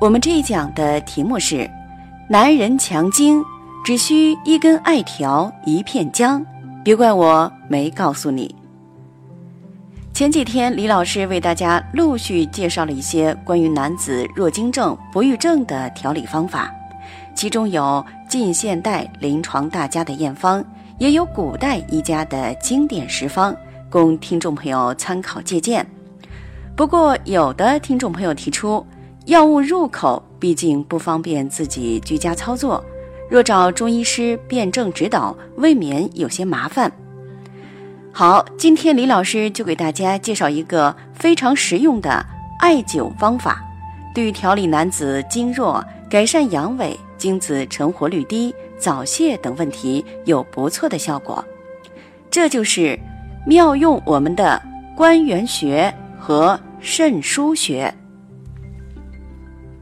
我们这一讲的题目是：男人强精，只需一根艾条，一片姜。别怪我没告诉你。前几天，李老师为大家陆续介绍了一些关于男子弱精症、不育症的调理方法，其中有近现代临床大家的验方，也有古代医家的经典食方，供听众朋友参考借鉴。不过，有的听众朋友提出。药物入口毕竟不方便自己居家操作，若找中医师辩证指导，未免有些麻烦。好，今天李老师就给大家介绍一个非常实用的艾灸方法，对于调理男子经弱、改善阳痿、精子成活率低、早泄等问题有不错的效果。这就是妙用我们的关元穴和肾腧穴。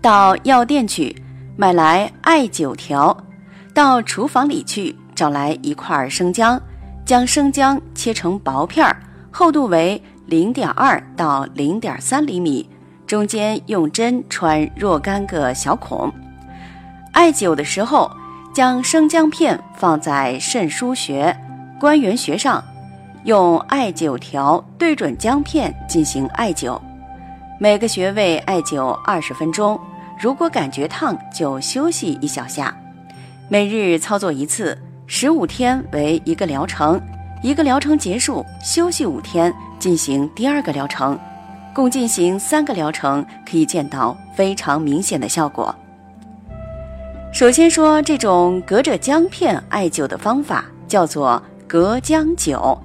到药店去买来艾灸条，到厨房里去找来一块生姜，将生姜切成薄片，厚度为零点二到零点三厘米，中间用针穿若干个小孔。艾灸的时候，将生姜片放在肾腧穴、关元穴上，用艾灸条对准姜片进行艾灸。每个穴位艾灸二十分钟，如果感觉烫就休息一小下。每日操作一次，十五天为一个疗程，一个疗程结束休息五天，进行第二个疗程，共进行三个疗程，可以见到非常明显的效果。首先说这种隔着姜片艾灸的方法叫做隔姜灸，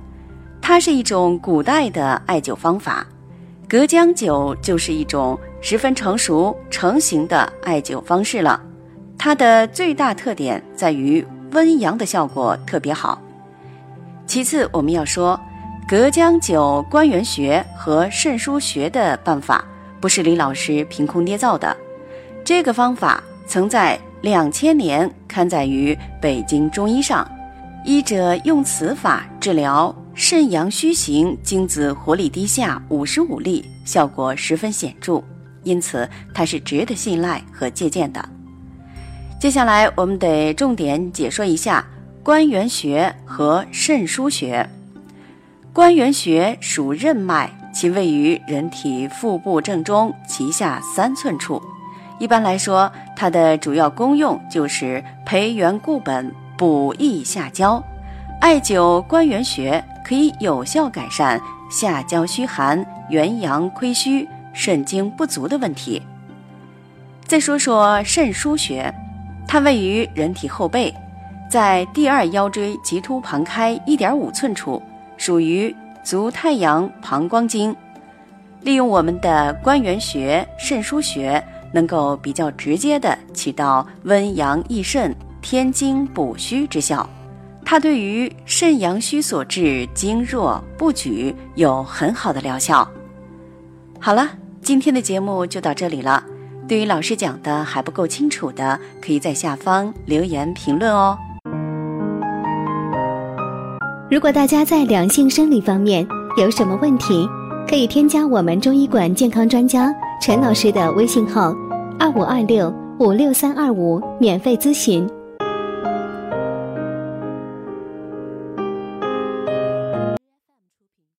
它是一种古代的艾灸方法。隔姜灸就是一种十分成熟成型的艾灸方式了，它的最大特点在于温阳的效果特别好。其次，我们要说隔姜灸关元穴和肾腧穴的办法，不是李老师凭空捏造的，这个方法曾在两千年刊载于《北京中医》上，医者用此法治疗。肾阳虚型，精子活力低下五十五例，效果十分显著，因此它是值得信赖和借鉴的。接下来，我们得重点解说一下关元穴和肾腧穴。关元穴属任脉，其位于人体腹部正中脐下三寸处。一般来说，它的主要功用就是培元固本、补益下焦。艾灸关元穴。可以有效改善下焦虚寒、元阳亏虚、肾精不足的问题。再说说肾腧穴，它位于人体后背，在第二腰椎棘突旁开一点五寸处，属于足太阳膀胱经。利用我们的关元穴、肾腧穴，能够比较直接的起到温阳益肾、添精补虚之效。它对于肾阳虚所致经弱不举有很好的疗效。好了，今天的节目就到这里了。对于老师讲的还不够清楚的，可以在下方留言评论哦。如果大家在两性生理方面有什么问题，可以添加我们中医馆健康专家陈老师的微信号：二五二六五六三二五，免费咨询。